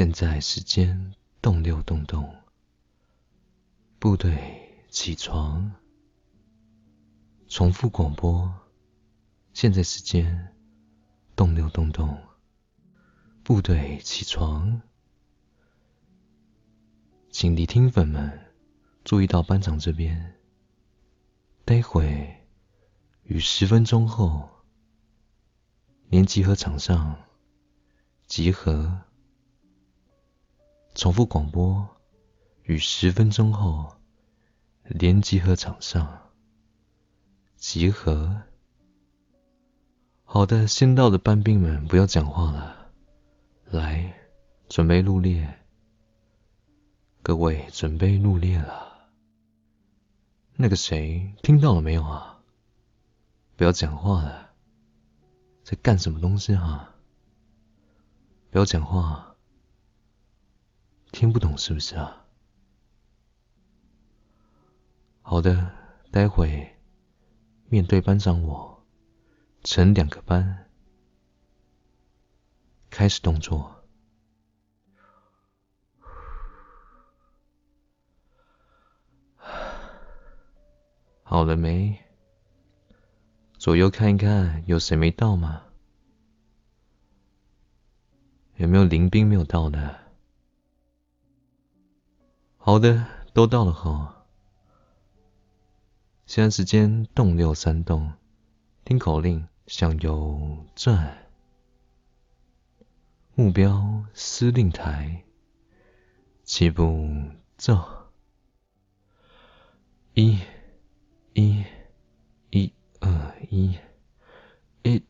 现在时间动六动动，部队起床。重复广播，现在时间动六动动，部队起床。请聆听粉们注意到班长这边，待会与十分钟后连集合场上集合。重复广播，与十分钟后连集合场上集合。好的，先到的班兵们不要讲话了，来，准备入列。各位准备入列了。那个谁，听到了没有啊？不要讲话了，在干什么东西啊？不要讲话。听不懂是不是啊？好的，待会面对班长我，成两个班，开始动作。好了没？左右看一看，有谁没到吗？有没有临兵没有到的？好的，都到了哈。现在时间动六三动，听口令向右转，目标司令台，起步走，一，一，一二一，一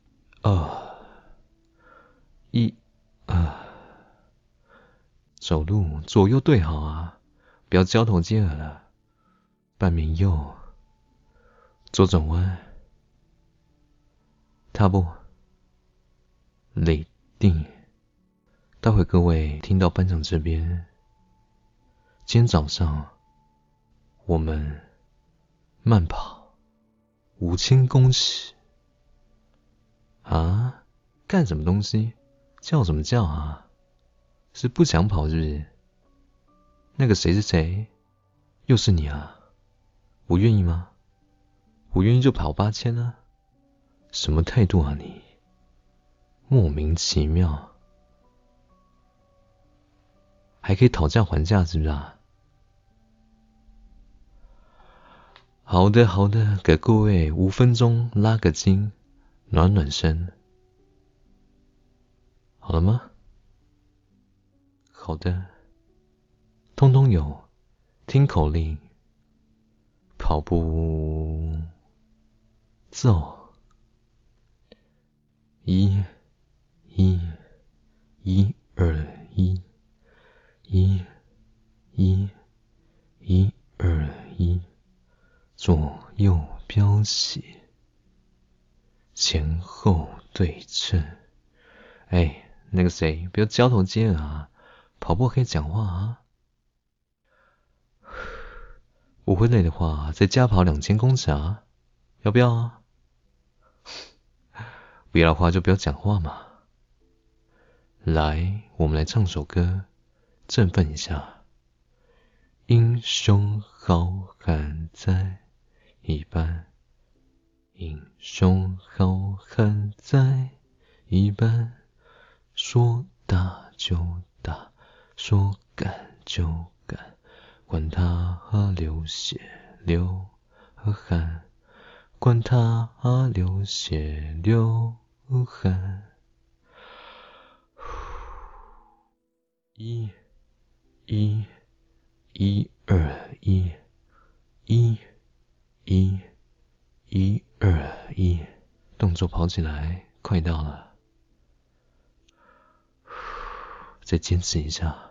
二，一二，走路左右对好啊。不要交头接耳了，半面右，左转弯，踏步，立定。待会各位听到班长这边，今天早上我们慢跑五千公尺啊？干什么东西？叫什么叫啊？是不想跑是不是？那个谁是谁？又是你啊！我愿意吗？我愿意就跑八千啊！什么态度啊你？莫名其妙，还可以讨价还价是不是啊？好的好的，给各位五分钟拉个筋，暖暖身，好了吗？好的。通通有，听口令，跑步，走，一，一，一二一，一，一，一二一，左右标起，前后对称。哎，那个谁，不要交头接耳啊！跑步可以讲话啊！不会累的话，再加跑两千公尺啊？要不要啊？不要的话就不要讲话嘛。来，我们来唱首歌，振奋一下。英雄好汉在一般，英雄好汉在一般，说打就打，说干就。管他流血流汗，管他流血流汗。一，一，一二一，一，一，一二一，动作跑起来，快到了，再坚持一下。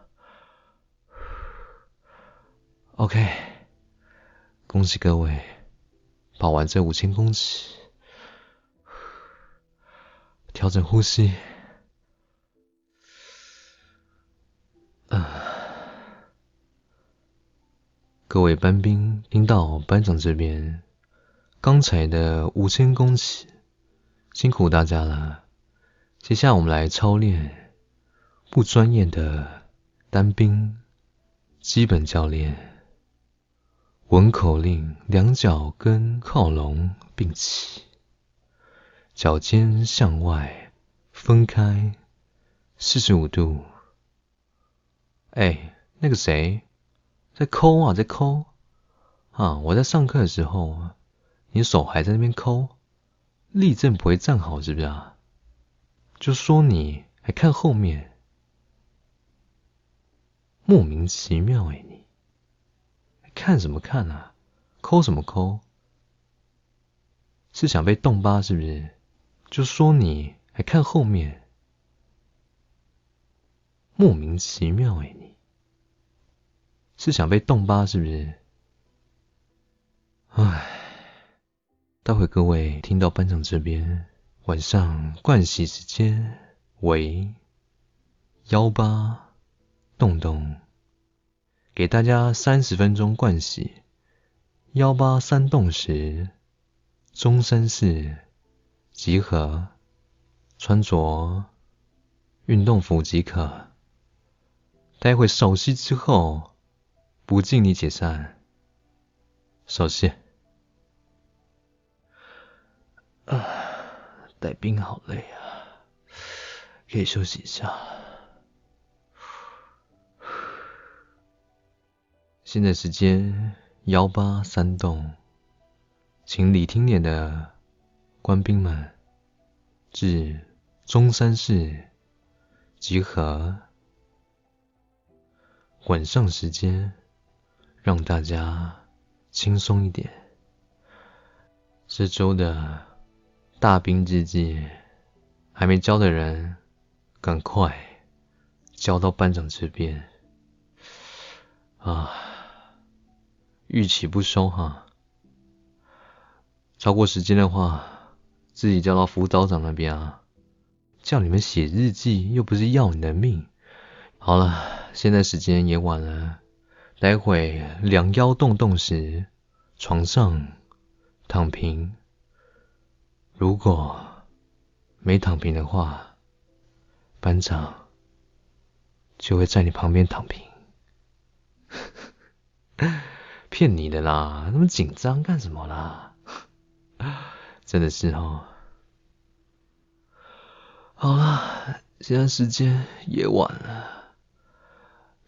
OK，恭喜各位跑完这五千公尺，调整呼吸。啊，各位班兵听到班长这边刚才的五千公尺，辛苦大家了。接下来我们来操练不专业的单兵基本教练，闻口令，两脚跟靠拢并起，脚尖向外分开四十五度。哎，那个谁，在抠啊，在抠啊！我在上课的时候，你手还在那边抠，立正不会站好，是不是啊？就说你还看后面。莫名其妙哎，你看什么看啊？抠什么抠？是想被动吧？是不是？就说你还看后面，莫名其妙哎，你是想被动吧？是不是？唉，待会各位听到班长这边晚上盥洗时间喂幺八。洞洞，给大家三十分钟盥洗。幺八三洞时，中山市集合，穿着运动服即可。待会手洗之后，不敬你解散。手洗。啊，带兵好累啊，可以休息一下。现在时间幺八三栋，请李听点的官兵们至中山市集合。晚上时间，让大家轻松一点。这周的大兵日记还没交的人，赶快交到班长这边啊！逾期不收哈，超过时间的话，自己交到辅导长那边啊。叫你们写日记，又不是要你的命。好了，现在时间也晚了，待会两腰动动时，床上躺平。如果没躺平的话，班长就会在你旁边躺平。骗你的啦，那么紧张干什么啦？真的是哦。好了，现在时间也晚了，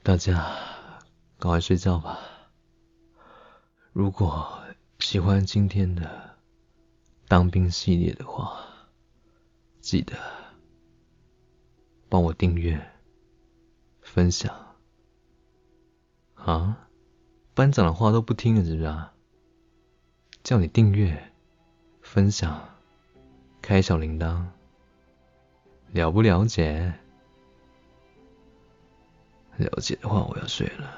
大家赶快睡觉吧。如果喜欢今天的当兵系列的话，记得帮我订阅、分享啊。班长的话都不听了，是不是啊？叫你订阅、分享、开小铃铛，了不了解？了解的话，我要睡了。